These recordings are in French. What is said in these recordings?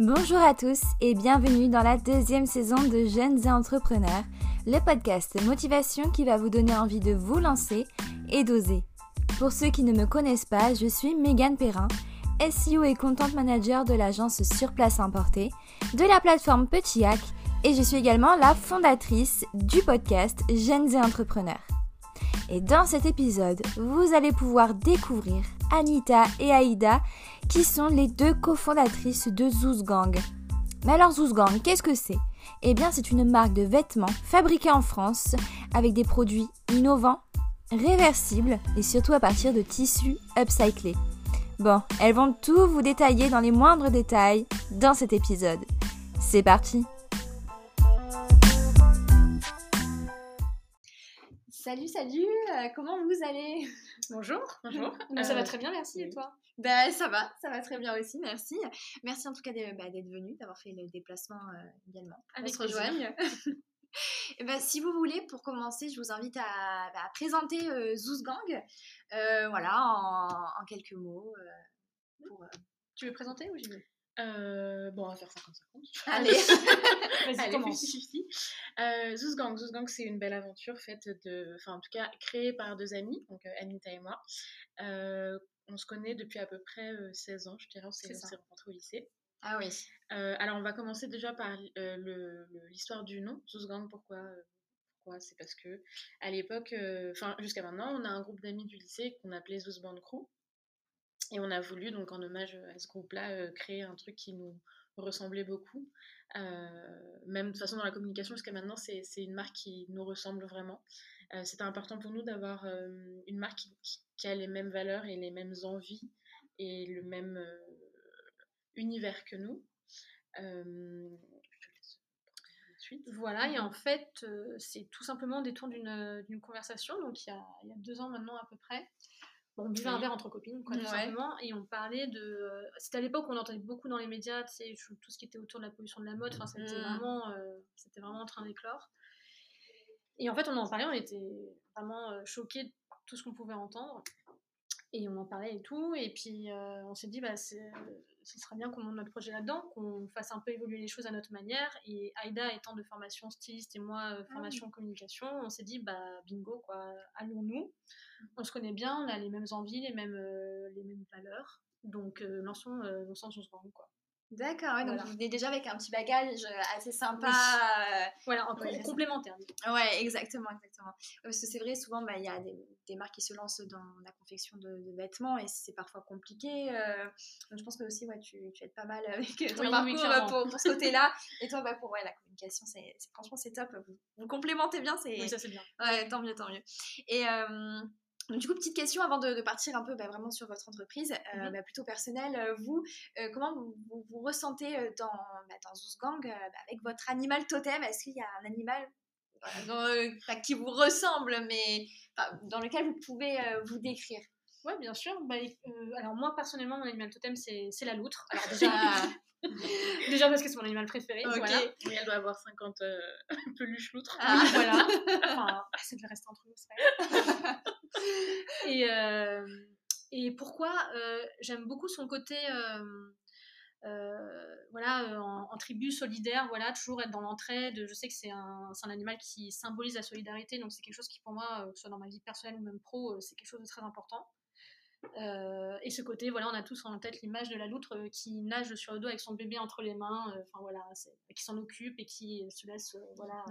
Bonjour à tous et bienvenue dans la deuxième saison de Jeunes et Entrepreneurs, le podcast motivation qui va vous donner envie de vous lancer et d'oser. Pour ceux qui ne me connaissent pas, je suis Megan Perrin, SEO et Content Manager de l'agence Sur Place Importée, de la plateforme Petit Hack et je suis également la fondatrice du podcast Jeunes et Entrepreneurs. Et dans cet épisode, vous allez pouvoir découvrir Anita et Aïda, qui sont les deux cofondatrices de Zoos Gang. Mais alors Zoos Gang, qu'est-ce que c'est? Eh bien, c'est une marque de vêtements fabriquée en France avec des produits innovants, réversibles et surtout à partir de tissus upcyclés. Bon, elles vont tout vous détailler dans les moindres détails dans cet épisode. C'est parti Salut, salut, euh, comment vous allez? Bonjour, bonjour. Euh, ça va très bien, merci. Et toi? Bah, Ça va, ça va très bien aussi, merci. Merci en tout cas bah, d'être venu, d'avoir fait le déplacement euh, également. Avec On se rejoigne. bah, si vous voulez, pour commencer, je vous invite à, bah, présenter Zoos Gang, voilà, en, quelques mots. Pour, tu veux présenter ou j'y vais? Euh, bon, on va faire 50-50. Allez, vas-y, commence. Euh, Zouzgang, Zouzgang, c'est une belle aventure faite de, enfin, en tout cas, créée par deux amis, donc euh, Anita et moi. Euh, on se connaît depuis à peu près 16 ans, je dirais, on s'est rencontrés au lycée. Ah oui. alors, on va commencer déjà par l'histoire du nom, Zouzgang, pourquoi pourquoi? C'est parce que à l'époque, enfin jusqu'à maintenant, on a un groupe d'amis du lycée qu'on appelait Zouzband Crew. Et on a voulu, donc en hommage à ce groupe-là, euh, créer un truc qui nous ressemblait beaucoup. Euh, même de toute façon dans la communication jusqu'à maintenant, c'est une marque qui nous ressemble vraiment. Euh, C'était important pour nous d'avoir une marque qui, a les mêmes valeurs et les mêmes envies et le même univers que nous. Voilà, et en fait, c'est tout simplement des tours d'une conversation, donc il y, a, il y, a, deux ans maintenant à peu près, on buvait un verre entre copines, quoi, tout simplement, et on parlait de. C'était à l'époque où on entendait beaucoup dans les médias, tu sais, tout ce qui était autour de la pollution de la mode, enfin, c'était mmh. vraiment, euh, c'était vraiment en train d'éclore. Et en fait, on en parlait, on était vraiment euh, choqués de tout ce qu'on pouvait entendre. Et on en parlait et tout. Et puis, euh, on s'est dit, bah, ce serait bien qu'on monte notre projet là-dedans, qu'on fasse un peu évoluer les choses à notre manière. Et Aïda étant de formation styliste et moi, ah formation communication, on s'est dit, bah, bingo, quoi, allons-nous on se connaît bien, on a les mêmes envies, les mêmes, euh, les mêmes valeurs. Donc, euh, lançons, euh, lançons son sport, quoi. D'accord, donc vous venez déjà avec un petit bagage assez sympa. Voilà, un peu complémentaire. Ouais, exactement, exactement. Parce que c'est vrai, souvent, bah, il y a des, marques qui se lancent dans la confection de, vêtements et c'est parfois compliqué. donc je pense que aussi, ouais, tu, tu aides pas mal avec ton parcours pour, ce côté-là. et toi, bah, pour ouais, la communication, c'est, franchement, c'est top. Vous, vous complémentez bien. C'est... Oui, ça c'est bien. Ouais, tant mieux, tant mieux. Et du coup, petite question avant de, partir un peu bah, vraiment sur votre entreprise, euh, mhm. bah, plutôt personnelle. Euh, vous, euh, comment vous, vous, ressentez dans, bah, dans Zouzgang bah, avec votre animal totem? Est-ce qu'il y a un animal qui vous ressemble, mais dans lequel vous pouvez vous décrire? Oui, bien sûr. alors moi, personnellement, mon animal totem, c'est la loutre. Alors déjà, Déjà parce que c'est mon animal préféré. Ok. Mais elle doit avoir 50 euh, peluches loutres. Ah, voilà. Enfin, ça devait rester entre nous, c'est et, euh, et pourquoi euh, j'aime beaucoup son côté. voilà, en, tribu solidaire, voilà, toujours être dans l'entraide. Je sais que c'est un, un, animal qui symbolise la solidarité, donc c'est quelque chose qui pour moi, que ce soit dans ma vie personnelle ou même pro, c'est quelque chose de très important. Euh, et ce côté, voilà, on a tous en tête l'image de la loutre euh, qui nage sur le dos avec son bébé entre les mains, euh, enfin voilà, qui s'en occupe et qui se laisse, voilà,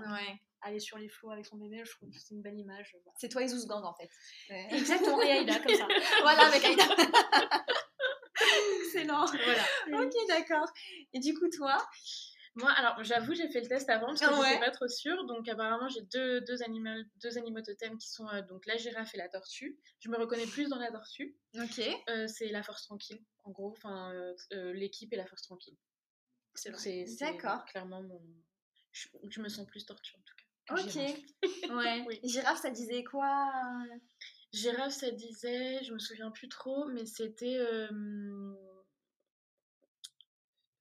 aller sur les flots avec son bébé. Je trouve que c'est une belle image. C'est toi et Zouzgang en fait. Exactement, et Aïda comme ça. voilà, avec Aïda. Excellent. Voilà. Ok, d'accord. Et du coup, toi moi, alors j'avoue, j'ai fait le test avant parce que je n'étais pas trop sûre. Donc apparemment, j'ai deux, deux, animaux, deux animaux totems qui sont euh, donc la girafe et la tortue. Je me reconnais plus dans la tortue. Ok. Euh, c'est la force tranquille, en gros. Enfin, euh, l'équipe et la force tranquille. C'est D'accord. clairement mon. Je, me sens plus tortue en tout cas. Ok. ouais. oui. Girafe, ça disait quoi Girafe, ça disait, je me souviens plus trop, mais c'était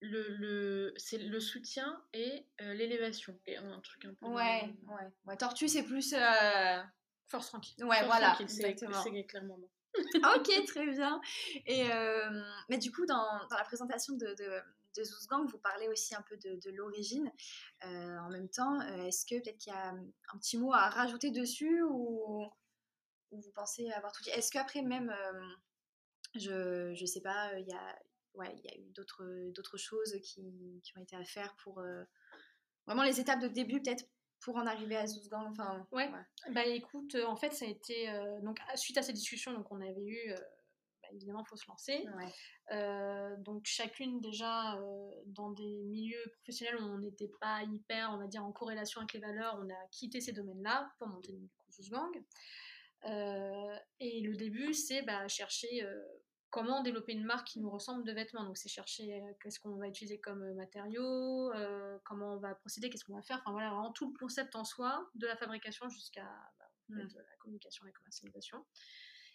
le, le c'est le soutien et euh, l'élévation. Un truc un peu ouais ouais, ouais tortue c'est plus euh, force tranquille. Ouais voilà exactement. c'est clairement ok très bien. Et euh, mais du coup dans, dans la présentation de, de, de vous parlez aussi un peu de, l'origine. en même temps, est-ce que peut-être qu'il y a un petit mot à rajouter dessus ou, vous pensez avoir tout dit? Est-ce qu'après même, je ne sais pas, il y a, ouais, il y a eu d'autres choses qui, qui, ont été à faire pour vraiment les étapes de début peut-être pour en arriver à Zouzgang enfin ouais. bah écoute en fait ça a été donc suite à cette discussion donc on avait eu évidemment, il faut se lancer. Euh, donc, chacune, déjà, euh, dans des milieux professionnels où on n'était pas hyper, on va dire, en corrélation avec les valeurs, on a quitté ces domaines-là pour monter une Gang. Euh, et le début, c'est bah, chercher comment développer une marque qui nous ressemble de vêtements. Donc, c'est chercher qu'est-ce qu'on va utiliser comme matériaux, comment on va procéder, qu'est-ce qu'on va faire. Enfin, voilà, vraiment tout le concept en soi, de la fabrication jusqu'à bah, la communication et la commercialisation.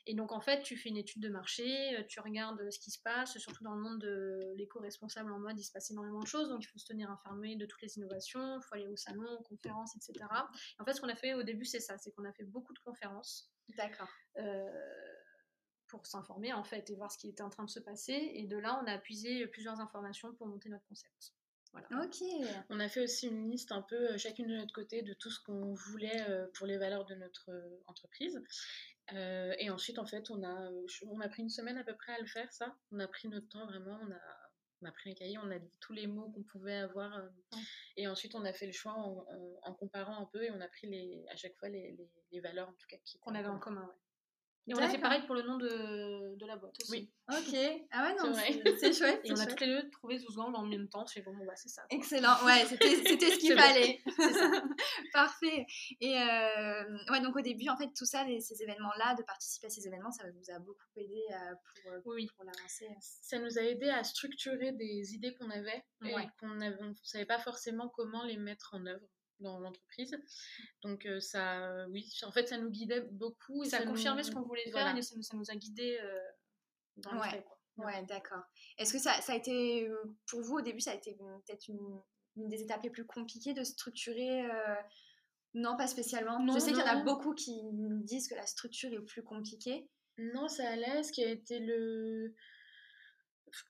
Et donc, en fait, tu fais une étude de marché, euh, tu regardes euh, ce qui se passe, surtout dans le monde de l'éco-responsable en mode, il se passe énormément de choses, donc il faut se tenir informé de toutes les innovations, il faut aller au salon, aux conférences, etc. en fait, ce qu'on a fait au début, c'est ça, c'est qu'on a fait beaucoup de conférences. D'accord. Euh, pour s'informer, en fait, et voir ce qui était en train de se passer. Et de là, on a puisé plusieurs informations pour monter notre concept. Voilà. Ok. On a fait aussi une liste un peu chacune de notre côté de tout ce qu'on voulait pour les valeurs de notre entreprise. Euh, et ensuite, en fait, on a, euh, on a pris une semaine à peu près à le faire, ça. On a pris notre temps vraiment, on a, on a pris un cahier, on a dit tous les mots qu'on pouvait avoir. Euh, et ensuite, on a fait le choix en, en, comparant un peu et on a pris les, à chaque fois les, les, les valeurs, en tout cas, qu'on avait en commun. Ouais. Et on a fait pareil pour le nom de, de la boîte aussi. Oui. Ok. Ah ouais, non, c'est chouette. Et on a toutes les deux trouvé Zouzgang en même temps. C'est bon, bah, c'est ça. Excellent. Ouais, c'était ce qu'il fallait. Ça. Parfait. Et euh, ouais, donc au début, en fait, tout ça, ces événements-là, de participer à ces événements, ça vous a beaucoup aidé euh, pour, euh, oui. pour l'avancer? Ça nous a aidé à structurer des idées qu'on avait et qu'on ne savait pas forcément comment les mettre en œuvre dans l'entreprise. Donc euh, ça, oui, en fait, ça nous guidait beaucoup. Et ça, confirmait ce qu'on voulait faire et ça, nous a guidé euh, dans ouais. Ouais, d'accord. Est-ce que ça, ça, a été, pour vous, au début, ça a été peut-être une, une, des étapes les plus compliquées de structurer euh, Non, pas spécialement. Je sais qu'il y en a beaucoup qui disent que la structure est plus compliquée. Non, ça allait. Ce qui a été le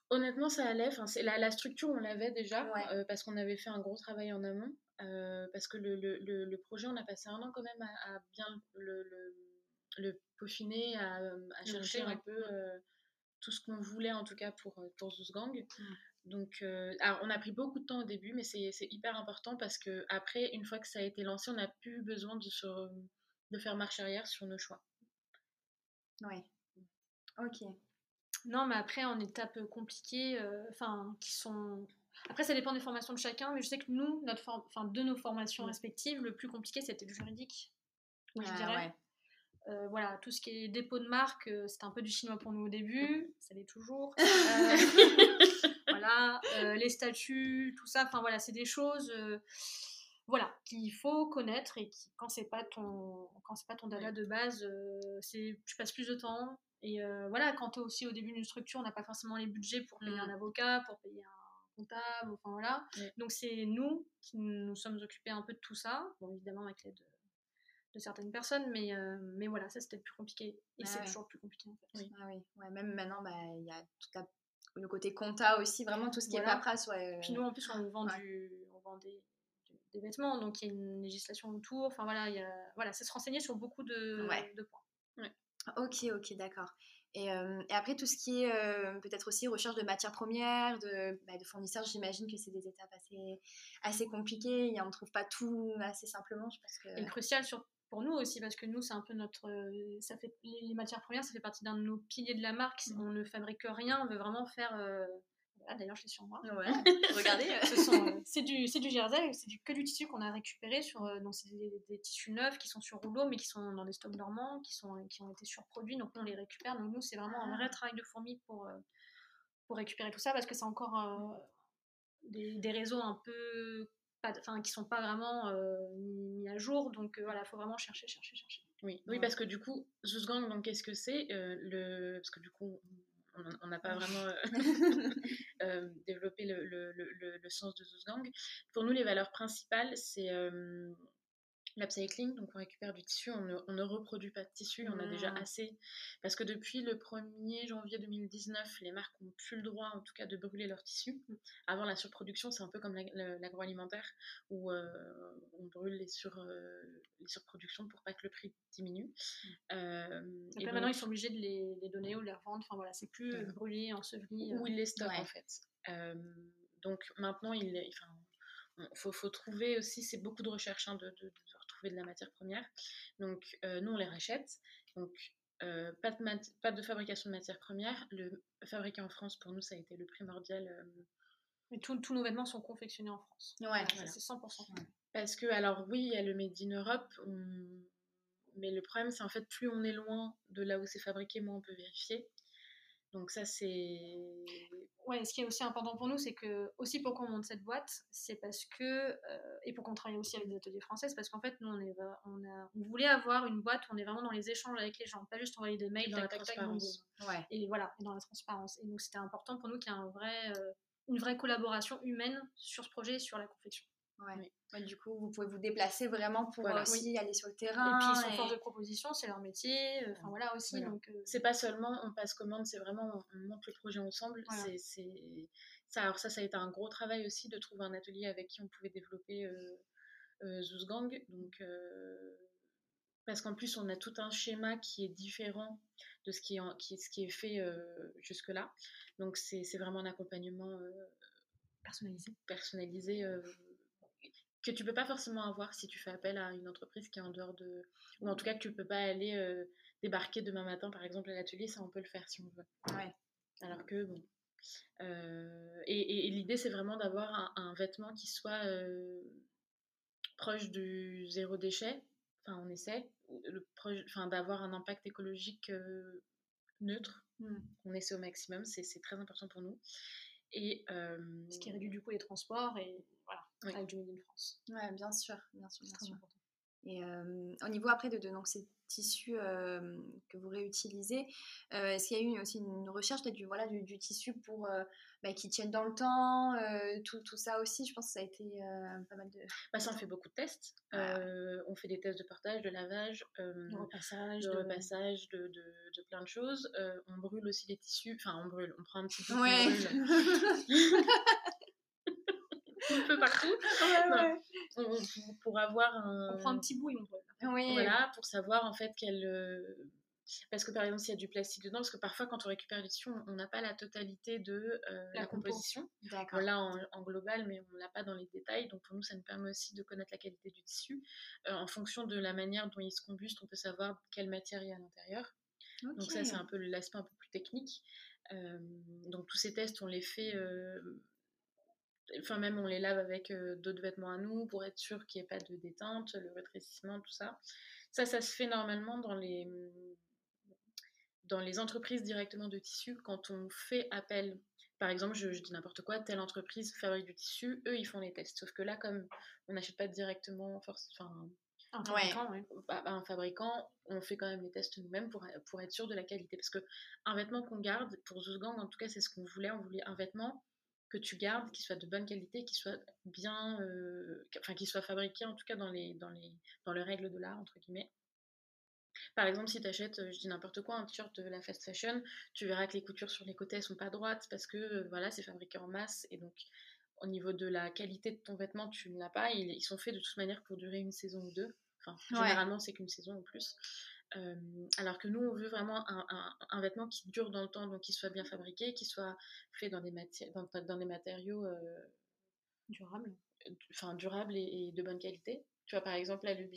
Honnêtement, ça allait. Enfin, la, la structure, on l'avait déjà parce qu'on avait fait un gros travail en amont. Euh, parce que le, le, le, projet, on a passé un an quand même à, bien le, peaufiner, à, à chercher un peu euh, tout ce qu'on voulait en tout cas pour, euh, pour Zouzgang. Mmh. Donc, alors, on a pris beaucoup de temps au début, mais c'est hyper important parce que après, une fois que ça a été lancé, on n'a plus besoin de, se, de faire marche arrière sur nos choix. Oui. Ok. Non, mais après, en étapes compliquées, enfin, qui sont après, ça dépend des formations de chacun, mais je sais que nous, notre enfin, de nos formations mm. respectives, le plus compliqué, c'était le juridique. je dirais. Euh, voilà, tout ce qui est dépôt de marque, euh, c'était un peu du chinois pour nous au début, ça l'est toujours. Euh, voilà, les statuts, tout ça, enfin voilà, c'est des choses voilà, qu'il faut connaître et qui, quand c'est pas ton quand c'est pas ton dada de base, c'est tu passes plus de temps. Et voilà, quand tu es aussi au début d'une structure, on n'a pas forcément les budgets pour payer un mm. avocat, pour payer un comptable, enfin voilà. Donc c'est nous qui nous sommes occupés un peu de tout ça, bon évidemment avec l'aide de, certaines personnes, mais, euh, mais voilà, ça c'était plus compliqué. Et c'est toujours plus compliqué en fait. Oui. Ah oui. Ouais, même maintenant, bah, il y a tout le côté compta aussi, vraiment tout ce qui est paperasse. Ouais, Puis nous en plus on vend, du, on vend des, des, vêtements, donc il y a une législation autour, enfin voilà, y a, voilà c'est se renseigner sur beaucoup de, de points. Ok, ok, d'accord. Et, et, après, tout ce qui est peut-être aussi recherche de matières premières, de, bah, de fournisseurs, j'imagine que c'est des étapes assez, assez compliquées. on ne trouve pas tout assez simplement. Je pense que... Et crucial sur, pour nous aussi, parce que nous, c'est un peu notre. Ça fait, les, matières premières, ça fait partie d'un de nos piliers de la marque. Mmh. On ne fabrique rien, on veut vraiment faire ah, d'ailleurs, je l'ai sur moi. Ouais. Regardez. Euh, c'est du, du jersey, c'est que du tissu qu'on a récupéré sur. Euh, donc, c'est des, tissus neufs qui sont sur rouleau, mais qui sont dans des stocks dormants, qui, sont, qui ont été surproduits. Donc, on les récupère. Donc, nous, c'est vraiment un vrai ah. travail de fourmi pour, euh, pour récupérer tout ça parce que c'est encore des, des, réseaux un peu. Enfin, qui sont pas vraiment mis, à jour. Donc, voilà, il faut vraiment chercher, chercher, chercher. Oui, oui parce que du coup, Zouzgang, donc qu'est-ce que c'est le... Parce que du coup, on n'a pas vraiment euh, euh, développé le, sens de Zouzgang. Pour nous, les valeurs principales, c'est euh, l'upcycling, donc on récupère du tissu, on ne, reproduit pas de tissu, on a déjà mmh. assez. Parce que depuis le 1er janvier 2019, les marques n'ont plus le droit, en tout cas, de brûler leur tissu. Mmh. Avant, la surproduction, c'est un peu comme l'agroalimentaire, où euh, on brûle les, sur, euh, les surproductions pour pas que le prix diminue. Mmh. Euh, et maintenant, ils sont obligés de les, donner ou de les revendre. Enfin voilà, c'est plus brûlé, enseveli. Ou ils les stockent, en fait. donc maintenant, il, enfin, faut, faut, trouver aussi, c'est beaucoup de recherche hein, de, de, de la matière première. Donc, euh, nous, on les rachète. Donc, euh, pas, de pas de fabrication de matière première. Le fabriquer en France, pour nous, ça a été le primordial. Euh. Mais tous nos vêtements sont confectionnés en France. Ouais, c'est 100%. Parce que, alors oui, il y a le Made in Europe, mais le problème, c'est en fait, plus on est loin de là où c'est fabriqué, moins on peut vérifier. Donc ça, c'est... Ouais, ce qui est aussi important pour nous, c'est que, aussi pourquoi on monte cette boîte, c'est parce que, euh, et pourquoi on travaille aussi avec des ateliers français, c'est parce qu'en fait, nous, on, est, on, a, on voulait avoir une boîte où on est vraiment dans les échanges avec les gens, pas juste envoyer des mails, dans la transparence. Ouais. Et voilà, dans la transparence. Et donc, c'était important pour nous qu'il y ait un vrai, euh, une vraie collaboration humaine sur ce projet et sur la confection. Ouais. du coup, vous pouvez vous déplacer vraiment pour aussi aller sur le terrain. Et puis, ils sont force de proposition, c'est leur métier. Euh, enfin, voilà aussi. Donc, euh, C'est pas seulement on passe commande, c'est vraiment on, monte le projet ensemble. C'est, Ça, alors, ça, ça a été un gros travail aussi de trouver un atelier avec qui on pouvait développer euh, euh. Donc, parce qu'en plus, on a tout un schéma qui est différent de ce qui est, qui, ce qui est fait jusque-là. Donc, c'est, vraiment un accompagnement personnalisé. personnalisé que tu peux pas forcément avoir si tu fais appel à une entreprise qui est en dehors de ou en tout cas que tu peux pas aller euh, débarquer demain matin par exemple à l'atelier ça on peut le faire si on veut ouais. alors que bon euh, et, l'idée c'est vraiment d'avoir un, vêtement qui soit euh, proche du zéro déchet enfin on essaie le enfin d'avoir un impact écologique neutre mmh. on essaie au maximum c'est très important pour nous et ce qui réduit du coup les transports et voilà, avec du Made in France. Ouais, bien sûr, bien sûr, bien sûr. Et euh, au niveau après de, de donc, ces tissus euh, que vous réutilisez, euh, est-ce qu'il y a eu aussi une recherche du, voilà, du, du tissu pour, bah, qui tienne dans le temps, tout, tout, ça aussi? Je pense que ça a été pas mal de... Bah, ça, on fait beaucoup de tests. on fait des tests de portage, de lavage, de repassage, de, repassage de, de, plein de choses. on brûle aussi les tissus. Enfin, on brûle, on prend un petit peu, ouais. un peu partout. pour avoir un... On prend un petit bout et on. Oui. Voilà, pour savoir en fait quelle... Euh, parce que par exemple, s'il y a du plastique dedans, parce que parfois quand on récupère du tissu, on n'a pas la totalité de euh, la, composition. On l'a en, global, mais on l'a pas dans les détails. Donc pour nous, ça nous permet aussi de connaître la qualité du tissu. Euh, en fonction de la manière dont il se combuste, on peut savoir quelle matière il y a à l'intérieur. Donc ça, c'est un peu l'aspect un peu plus technique. donc tous ces tests, on les fait Enfin, même on les lave avec euh, d'autres vêtements à nous pour être sûr qu'il n'y ait pas de déteinte, le rétrécissement, tout ça. Ça, ça se fait normalement dans les, dans les entreprises directement de tissu. Quand on fait appel, par exemple, je, dis n'importe quoi, telle entreprise fabrique du tissu, eux, ils font les tests. Sauf que là, comme on n'achète pas directement, force, enfin, un fabricant, bah, bah, un fabricant, on fait quand même les tests nous-mêmes pour, pour être sûr de la qualité. Parce que un vêtement qu'on garde, pour Zuzgang, en tout cas, c'est ce qu'on voulait. On voulait un vêtement que tu gardes, qui soit de bonne qualité, qui soit bien, euh, enfin qui soit fabriqué en tout cas dans les, dans les, dans les règles de l'art entre guillemets. Par exemple, si tu achètes, euh, je dis n'importe quoi, un t-shirt de la fast fashion, tu verras que les coutures sur les côtés elles sont pas droites parce que euh, voilà, c'est fabriqué en masse et donc au niveau de la qualité de ton vêtement, tu ne l'as pas. Ils, ils, sont faits de toute manière pour durer une saison ou deux. Enfin, généralement, c'est qu'une saison en plus alors que nous, on veut vraiment un, vêtement qui dure dans le temps, donc qui soit bien fabriqué, qui soit fait dans des, dans, des matériaux durables, enfin durables et, de bonne qualité. Tu vois, par exemple, là, le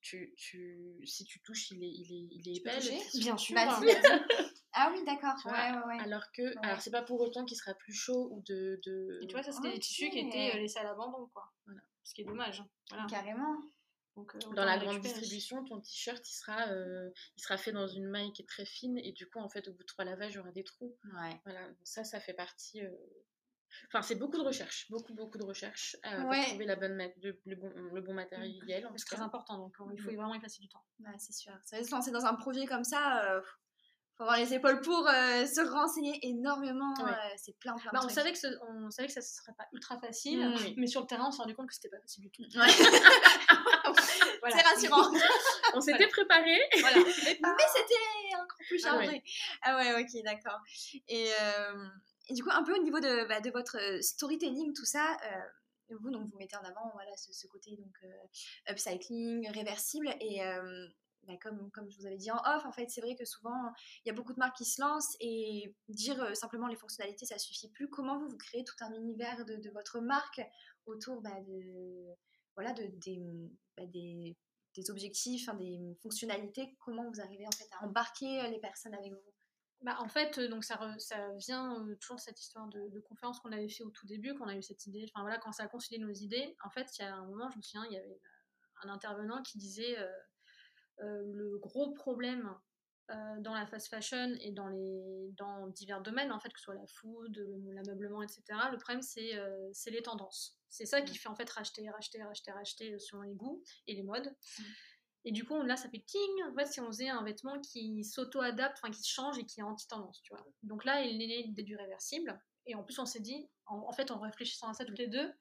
tu, tu, si tu touches, il est, il est, il est épais. Bien sûr. ah oui, d'accord. Ouais, ouais, Alors que, alors c'est pas pour autant qu'il sera plus chaud ou de. de... Et tu vois, ça c'était des tissus qui étaient euh, laissés à l'abandon, quoi. Voilà. Ce qui est dommage. Hein. Carrément. Euh, dans la grande distribution, ton t-shirt, il sera, euh, il sera fait dans une maille qui est très fine et du coup, en fait, au bout de trois lavages, il y aura des trous. Ouais. Voilà, ça, ça fait partie. Euh, enfin, c'est beaucoup de recherche, beaucoup, beaucoup de recherche pour trouver la bonne le, bon, le bon matériel. C'est très important, donc il faut mm. vraiment y passer du temps. Ouais, c'est sûr. Ça se lancer dans un projet comme ça, faut avoir les épaules pour euh, se renseigner énormément. euh, c'est plein, plein de Bah, on, trucs. savait que ce- on savait que ça ne serait pas ultra facile, Mm. mais sur le terrain, on s'est rendu compte que c'était pas facile du tout. Ouais. Voilà. C'est rassurant. On s'était préparé. Voilà. Mais c'était encore plus Ah ouais. chargé. Ah ouais, ok, d'accord. Et, euh, et du coup, un peu au niveau de, bah, de votre euh, storytelling, tout ça, euh, vous, donc, vous mettez en avant voilà, ce, ce côté donc, euh, upcycling, réversible. Et bah, comme, comme je vous avais dit en off, en fait, c'est vrai que souvent, il y a beaucoup de marques qui se lancent et dire simplement les fonctionnalités, ça suffit plus. Comment vous, vous créez tout un univers de, de votre marque autour bah, de, voilà, de, des, bah, des, des objectifs, hein, des fonctionnalités Comment vous arrivez en fait à embarquer les personnes avec vous? Bah, en fait, donc ça, ça vient euh, toujours cette histoire de, conférence qu'on avait fait au tout début, qu'on a eu cette idée, enfin voilà, quand ça a concilié nos idées. En fait, il y a un moment, je me souviens, il y avait un intervenant qui disait le gros problème euh, dans la fast fashion et dans, les, dans divers domaines, en fait, que ce soit la food, le- l'ameublement, etc., le problème, c'est euh, les tendances. C'est ça qui fait en fait racheter, racheter, racheter, racheter euh, selon les goûts et les modes. Et du coup, là, ça fait ting, en fait, si on faisait un vêtement qui s'auto-adapte, enfin qui se change et qui est anti-tendance, tu vois. Donc là, il est né l'idée du réversible. Et en plus, on s'est dit, en, en fait, en réfléchissant à ça toutes les deux,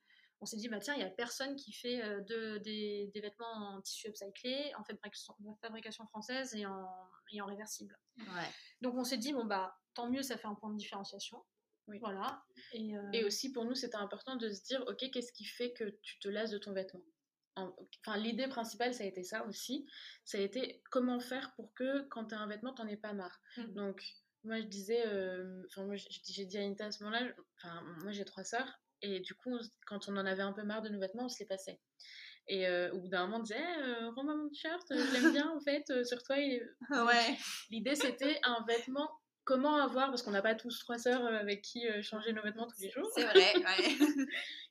on s'est dit, bah tiens, il y a personne qui fait euh, de, des, des vêtements en tissu upcyclé, en fabrication, fabrication française et en, et en réversible. Ouais. Donc on s'est dit, bon, bah tant mieux, ça fait un point de différenciation. Oui. Voilà. Et, euh, Et aussi pour nous, c'était important de se dire, ok, qu'est-ce qui fait que tu te lasses de ton vêtement? En- Enfin, l'idée principale, ça a été ça aussi. Ça a été comment faire pour que quand tu as un vêtement, t'en aies pas marre? Mhm. Donc, moi, je disais, euh, enfin, moi, j'ai j'ai dit à Anita à ce moment-là, enfin, moi, j'ai trois sœurs, et du coup, quand on en avait un peu marre de nos vêtements, on se les passait. Et euh, au bout d'un moment, on disait, Eh, euh, rends-moi mon t-shirt, je l'aime bien, en fait, euh, sur toi. il est- Ouais. L'idée, c'était un vêtement, comment avoir, parce qu'on n'a pas tous trois sœurs euh, avec qui euh, changer nos vêtements tous les jours. C'est vrai, ouais.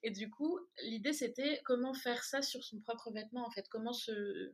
Et du coup, l'idée, c'était comment faire ça sur son propre vêtement, en fait. Comment se...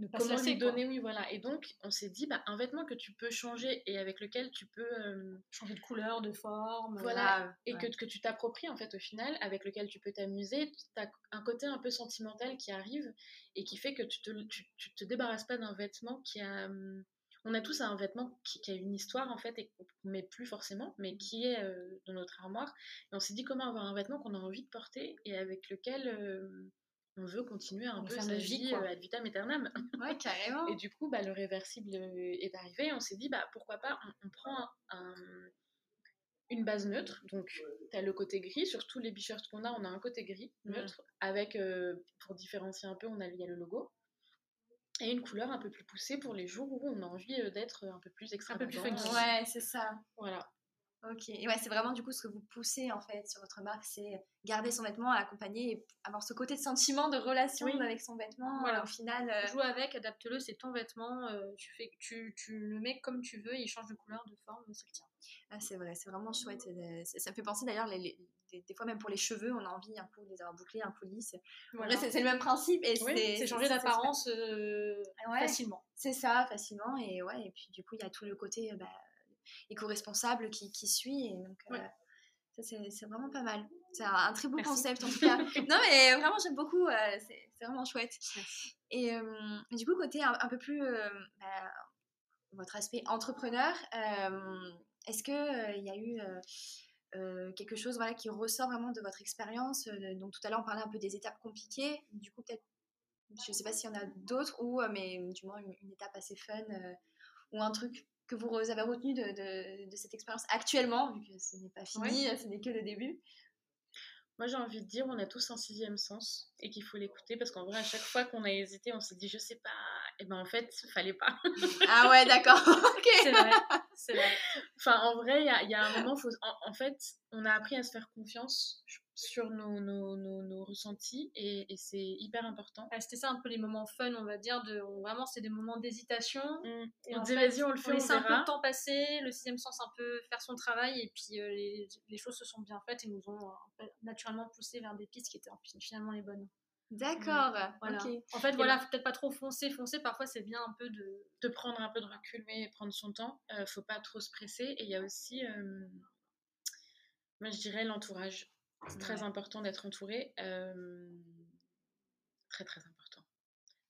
ne pas se Comment lasser, lui quoi. donner, oui, voilà. Et donc, on s'est dit, bah, un vêtement que tu peux changer et avec lequel tu peux... euh, Changer de couleur, de forme. Voilà. Grave, et ouais. que, que tu t'appropries, en fait, au final, avec lequel tu peux t'amuser. Tu as un côté un peu sentimental qui arrive et qui fait que tu te, tu, tu te débarrasses pas d'un vêtement qui a... hum, On a tous un vêtement qui, qui a une histoire, en fait, et qu'on met plus forcément, mais qui est euh, dans notre armoire. Et on s'est dit comment avoir un vêtement qu'on a envie de porter et avec lequel euh, on veut continuer un On peu sa vie, euh, ad vitam aeternam. Ouais, carrément. Et du coup, bah, le réversible euh, est arrivé. On s'est dit, bah, pourquoi pas, on, on prend un- un- une base neutre. Donc, tu as le côté gris. Sur tous les t-shirts qu'on a, on a un côté gris Mhm. neutre. Avec, euh, pour différencier un peu, on a, il y a le logo. Et une couleur un peu plus poussée pour les jours où on a envie d'être un peu plus extravagant. plus funky. euh, Ouais, c'est ça. Voilà. Ok. Et ouais, c'est vraiment du coup ce que vous poussez en fait sur votre marque, c'est garder son vêtement, accompagner et avoir ce côté de sentiment, de relation Oui. avec son vêtement. Voilà. Au final, euh, Joue avec, adapte-le, c'est ton vêtement, euh, tu, fais, tu, tu le mets comme tu veux, il change de couleur, de forme, c'est le tien. ah, c'est vrai, c'est vraiment chouette. euh, Ça me fait penser d'ailleurs, des, fois même pour les cheveux, on a envie un coup de les avoir bouclés, un peu lisses. Voilà. c'est le même principe. Et Oui, c'est changer d'apparence euh, ouais, facilement. C'est ça, facilement. Et ouais, et puis du coup, il y a tout le côté bah, éco-responsable qui, qui suit. Et donc, euh, ça, c'est vraiment pas mal. C'est un, un très beau Merci. concept en tout cas. non, mais vraiment, j'aime beaucoup. euh, c'est vraiment chouette. Merci. Et euh, du coup, côté un, un peu plus. euh, bah, votre aspect entrepreneur, est-ce qu'il y a eu. euh, quelque chose voilà, qui ressort vraiment de votre expérience. Euh, donc tout à l'heure, on parlait un peu des étapes compliquées. Du coup, peut-être, je ne sais pas s'il y en a d'autres, ou mais du moins une, une étape assez fun, euh, ou un truc que vous avez retenu de, de- de cette expérience actuellement, vu que ce n'est pas fini, ce n'est que le début? Moi, j'ai envie de dire, on a tous un sixième sens et qu'il faut l'écouter parce qu'en vrai, à chaque fois qu'on a hésité, on s'est dit, je sais pas. Et ben en fait, fallait pas. ah ouais, d'accord. ok. C'est vrai, c'est vrai. Enfin, en vrai, il y y a un moment, faut, en, en fait, on a appris à se faire confiance sur nos, nos, nos, nos ressentis et, et c'est hyper important. Ah, C'était ça un peu les moments fun, on va dire. De, on- vraiment, c'était des moments d'hésitation. Et on disait, vas-y, on le fait, on, laissait un peu de temps passer, le sixième sens un peu faire son travail, et puis euh, les, les choses se sont bien faites et nous ont euh, naturellement poussé vers des pistes qui étaient en- finalement les bonnes. D'accord. Voilà. Ok. En fait, Et voilà, faut peut-être pas trop foncer, foncer. Parfois, c'est bien un peu de. de prendre un peu de recul, mais prendre son temps. Euh, faut pas trop se presser. Et il y a aussi, euh, moi je dirais l'entourage. C'est très important d'être entouré. euh, très très important.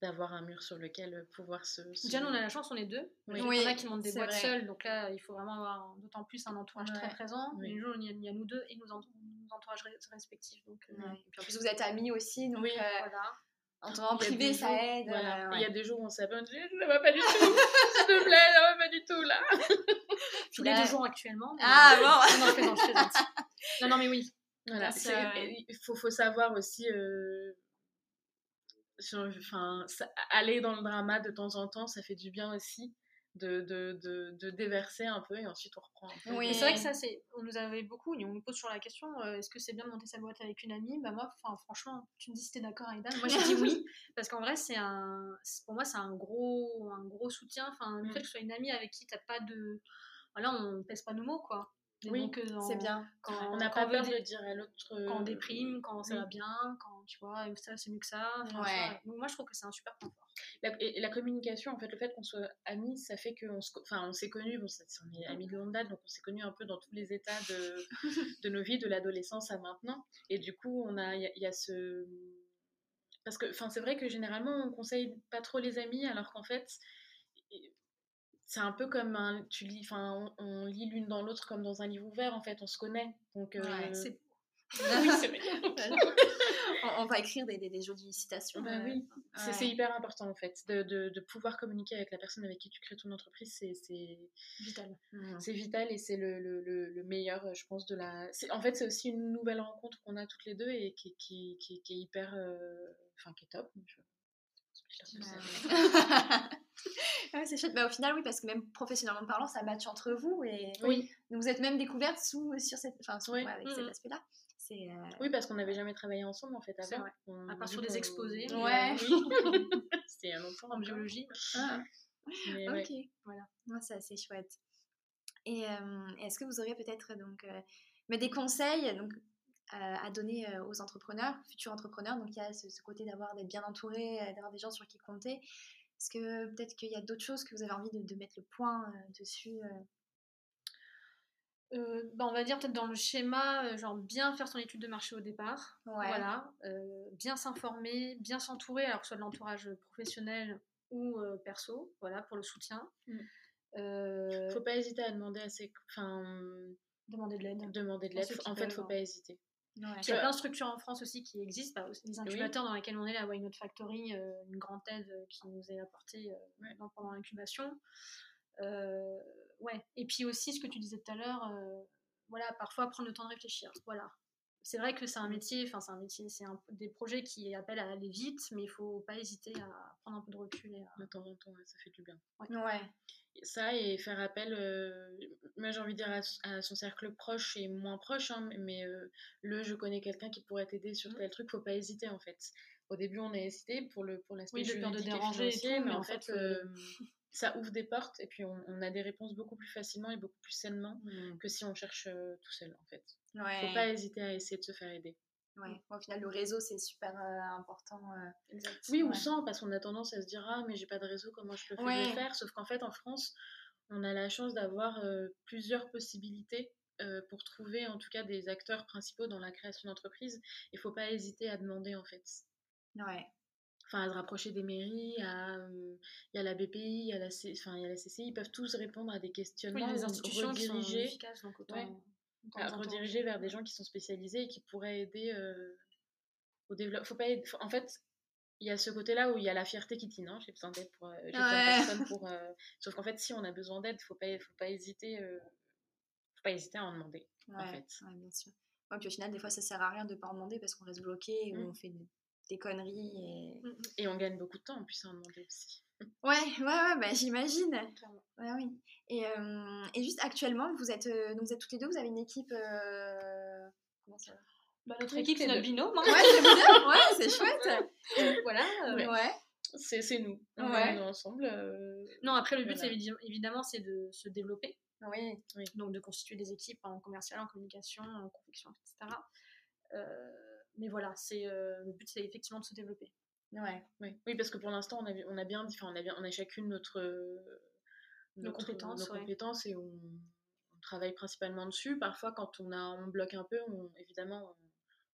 d'avoir un mur sur lequel pouvoir se. Déjà, nous, on a la chance, on est deux. Oui. Il y en a qui montent des boîtes seules, donc là, il faut vraiment avoir d'autant plus un entourage très présent. Oui. Mais nous, il y, a, il y a nous deux et nos, ent- nos entourages respectifs. Donc, euh, Ouais. Et puis en plus, vous êtes amis aussi, donc Oui, euh, voilà. en temps privé, ça jours- aide. Voilà. euh, Il y a des jours où on s'abonne, je ça va pas du tout, s'il te plaît, ça va pas du tout là. Tous les Là- deux jours actuellement. Ah bon je je. Non, non, mais oui. Voilà, il faut, faut savoir aussi, sur- enfin, aller dans le drama de temps en temps, ça fait du bien aussi de, de, de, de déverser un peu et ensuite on reprend un peu. Oui. C'est vrai que ça, c'est, on nous avait beaucoup, on nous pose toujours la question euh, est-ce que c'est bien de monter sa boîte avec une amie? Bah, moi, franchement, tu me dis si t'es d'accord Dan. Moi, j'ai dit oui, parce qu'en vrai, c'est un, pour moi, c'est un gros, un gros soutien. Enfin, le Mm. fait que ce soit une amie avec qui t'as pas de. Voilà, on pèse pas nos mots, quoi. Oui, donc, euh, C'est bien. Quand, On n'a pas peur de dire à l'autre. quand on euh, déprime, quand ça va bien, quand tu vois, ça c'est mieux que ça. enfin, Ouais. Donc, moi, je trouve que c'est un super confort. La, et la communication, en fait, le fait qu'on soit amis, ça fait qu'on se, enfin, on s'est connus, bon, on est amis de longue date, donc on s'est connus un peu dans tous les états de, de nos vies, de l'adolescence à maintenant. Et du coup, on a, il y, y a ce. Parce que, enfin, c'est vrai que généralement, on conseille pas trop les amis, alors qu'en fait, c'est un peu comme un. Tu lis, enfin, on, on lit l'une dans l'autre comme dans un livre ouvert, en fait, on se connaît. Donc, euh, Ouais, C'est oui, c'est on, on va écrire des, des, des jolies citations. Bah euh, oui, c'est ouais. c'est hyper important en fait, de, de, de pouvoir communiquer avec la personne avec qui tu crées ton entreprise, c'est- c'est vital. Mhm. c'est vital et c'est le, le, le, le meilleur, je pense, de la... En fait, c'est aussi une nouvelle rencontre qu'on a toutes les deux et qui, qui, qui, qui est hyper... euh, Enfin, qui est top. Je- je veux dire que c'est- Ouais, c'est chouette. Bah, au final, oui, parce que même professionnellement parlant, ça match entre vous et Oui, vous êtes même découvertes sous, sur cette, enfin, sous- Oui. ouais, avec Mhm. cet aspect-là. C'est euh, oui, parce qu'on n'avait jamais travaillé ensemble en fait avant. On- À part sur des exposés. Ouais. Oui. C'était longtemps En encore. biologie. ah, Mais ouais. ok, Voilà. Ouais, c'est assez chouette. Et euh, est-ce que vous auriez peut-être donc euh, mais des conseils donc à donner euh, aux entrepreneurs, futurs entrepreneurs Donc il y a ce, ce côté d'avoir d'être bien entouré, euh, d'avoir des gens sur qui compter. Est-ce que peut-être qu'il y a d'autres choses que vous avez envie de, de mettre le point euh, dessus euh, Euh, bah, on va dire peut-être dans le schéma, euh, genre bien faire son étude de marché au départ. Ouais. Voilà. euh, bien s'informer, bien s'entourer, alors que ce soit de l'entourage professionnel ou euh, perso, voilà, pour le soutien. Mm. Euh, Faut pas hésiter à demander à ses... Enfin, demander de l'aide. demander de l'aide. qui En fait, faut hein. pas hésiter. Il y a plein de structures en France aussi qui existent, bah, les incubateurs dans lesquels on est, la Why Not Factory, euh, une grande aide euh, qui nous est apportée euh, Ouais. pendant l'incubation. Euh, ouais. Et puis aussi, ce que tu disais tout à l'heure, euh, voilà, parfois prendre le temps de réfléchir. Voilà. C'est vrai que c'est un métier, enfin c'est un métier, c'est un- des projets qui appellent à aller vite, mais il faut pas hésiter à prendre un peu de recul et à... De temps en temps, ça fait du bien. Ouais. Ça et faire appel, euh, moi j'ai envie de dire à, à son cercle proche et moins proche, hein, mais euh, le je connais quelqu'un qui pourrait t'aider sur Mhm. tel truc, faut pas hésiter en fait. Au début on a hésité pour le pour l'aspect Oui, de et déranger et financier, tout, mais mais en fait fait, euh, ça ouvre des portes et puis on, on a des réponses beaucoup plus facilement et beaucoup plus sainement que si on cherche euh, tout seul en fait. Ouais. Faut pas hésiter à essayer de se faire aider. Ouais. Au final, le réseau, c'est super euh, important. euh. Oui, ou Ouais. sans, parce qu'on a tendance à se dire Ah, mais j'ai pas de réseau, comment je peux faire, Ouais. faire Sauf qu'en fait, en France, on a la chance d'avoir euh, plusieurs possibilités euh, pour trouver en tout cas des acteurs principaux dans la création d'entreprise. Il faut pas hésiter à demander en fait. Ouais. Enfin, à se rapprocher des mairies, à, euh, il y a la BPI, il y a la, C- enfin, il y a la CCI, ils peuvent tous répondre à des Oui, questionnements, il y a des ou institutions qui sont efficaces, donc autant, Ouais. autant à rediriger vers des gens qui sont spécialisés et qui pourraient aider euh, au développement. Faut pas aider- faut- En fait, il y a ce côté-là où il y a la fierté qui dit non, j'ai besoin d'aide pour, euh, j'ai besoin de pour. euh, Sauf qu'en fait, si on a besoin d'aide, faut pas, faut pas hésiter, faut pas hésiter à en demander. Ouais, en fait. ouais, bien sûr. Ouais, puis au final, des fois, ça sert à rien de pas en demander parce qu'on reste bloqué ou Mm. on fait des, conneries. Et... Mm, mm, Et on gagne beaucoup de temps en plus à en demander aussi. Ouais, ouais, ouais, bah, j'imagine. Ouais, oui. Et, euh, et juste actuellement, vous êtes, euh, donc vous êtes toutes les deux, vous avez une équipe. euh, Comment ça Bah, notre équipe, c'est les notre binôme. hein. Ouais, c'est bien, ouais, c'est chouette. voilà. euh, Ouais. C'est c'est nous. On Ouais. est ensemble. euh, Non, après, le but, Voilà. c'est évi- évidemment, c'est de se développer. Oui. donc de constituer des équipes en commercial, en communication, en confection, etc. Euh, mais voilà, c'est euh, le but, c'est effectivement de se développer. Ouais. Oui, oui, parce que pour l'instant, on a, on a bien on a bien, on a chacune notre, euh, Nos compétences, nos ouais. compétences et on, on travaille principalement dessus. Parfois, quand on a, on bloque un peu, on, évidemment,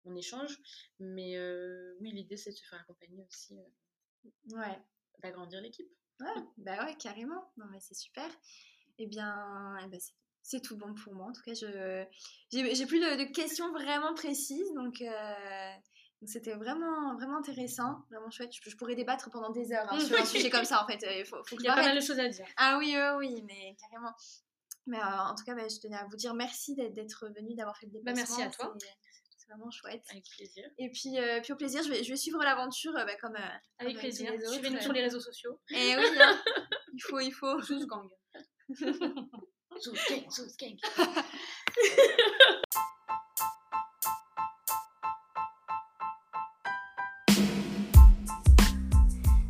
on, on échange. Mais euh, oui, l'idée, c'est de se faire accompagner aussi. euh. Ouais. d'agrandir l'équipe. Ouais, bah ouais, carrément. C'est super. Eh bien, eh ben, c'est- c'est tout bon pour moi. En tout cas, je j'ai plus de, de questions vraiment précises, donc euh, c'était vraiment vraiment intéressant, vraiment chouette. Je, je pourrais débattre pendant des heures hein, sur un sujet comme ça. En fait, il faut, faut que je y a pas mal de choses à dire. Ah oui, oui, oui, mais carrément. Mais euh, en tout cas, bah, je tenais à vous dire merci d'être- venu, d'avoir fait le Bah, déplacement. merci à toi. C'est- vraiment chouette. Avec plaisir. Et puis, euh, puis au plaisir, je vais, je vais suivre l'aventure euh, bah, comme, euh, Avec plaisir. Suivez-nous sur les réseaux sociaux. Et oui, hein, il faut, il faut. Tous gang.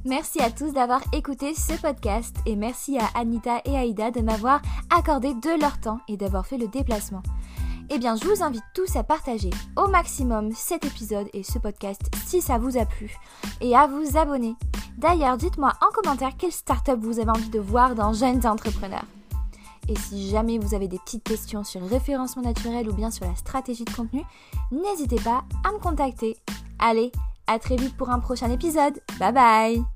Merci à tous d'avoir écouté ce podcast et merci à Anita et Aïda de m'avoir accordé de leur temps et d'avoir fait le déplacement. Eh bien, je vous invite tous à partager au maximum cet épisode et ce podcast si ça vous a plu et à vous abonner. D'ailleurs, dites-moi en commentaire quelle startup vous avez envie de voir dans Jeunes Entrepreneurs. Et si jamais vous avez des petites questions sur le référencement naturel ou bien sur la stratégie de contenu, n'hésitez pas à me contacter. Allez, à très vite pour un prochain épisode. Bye bye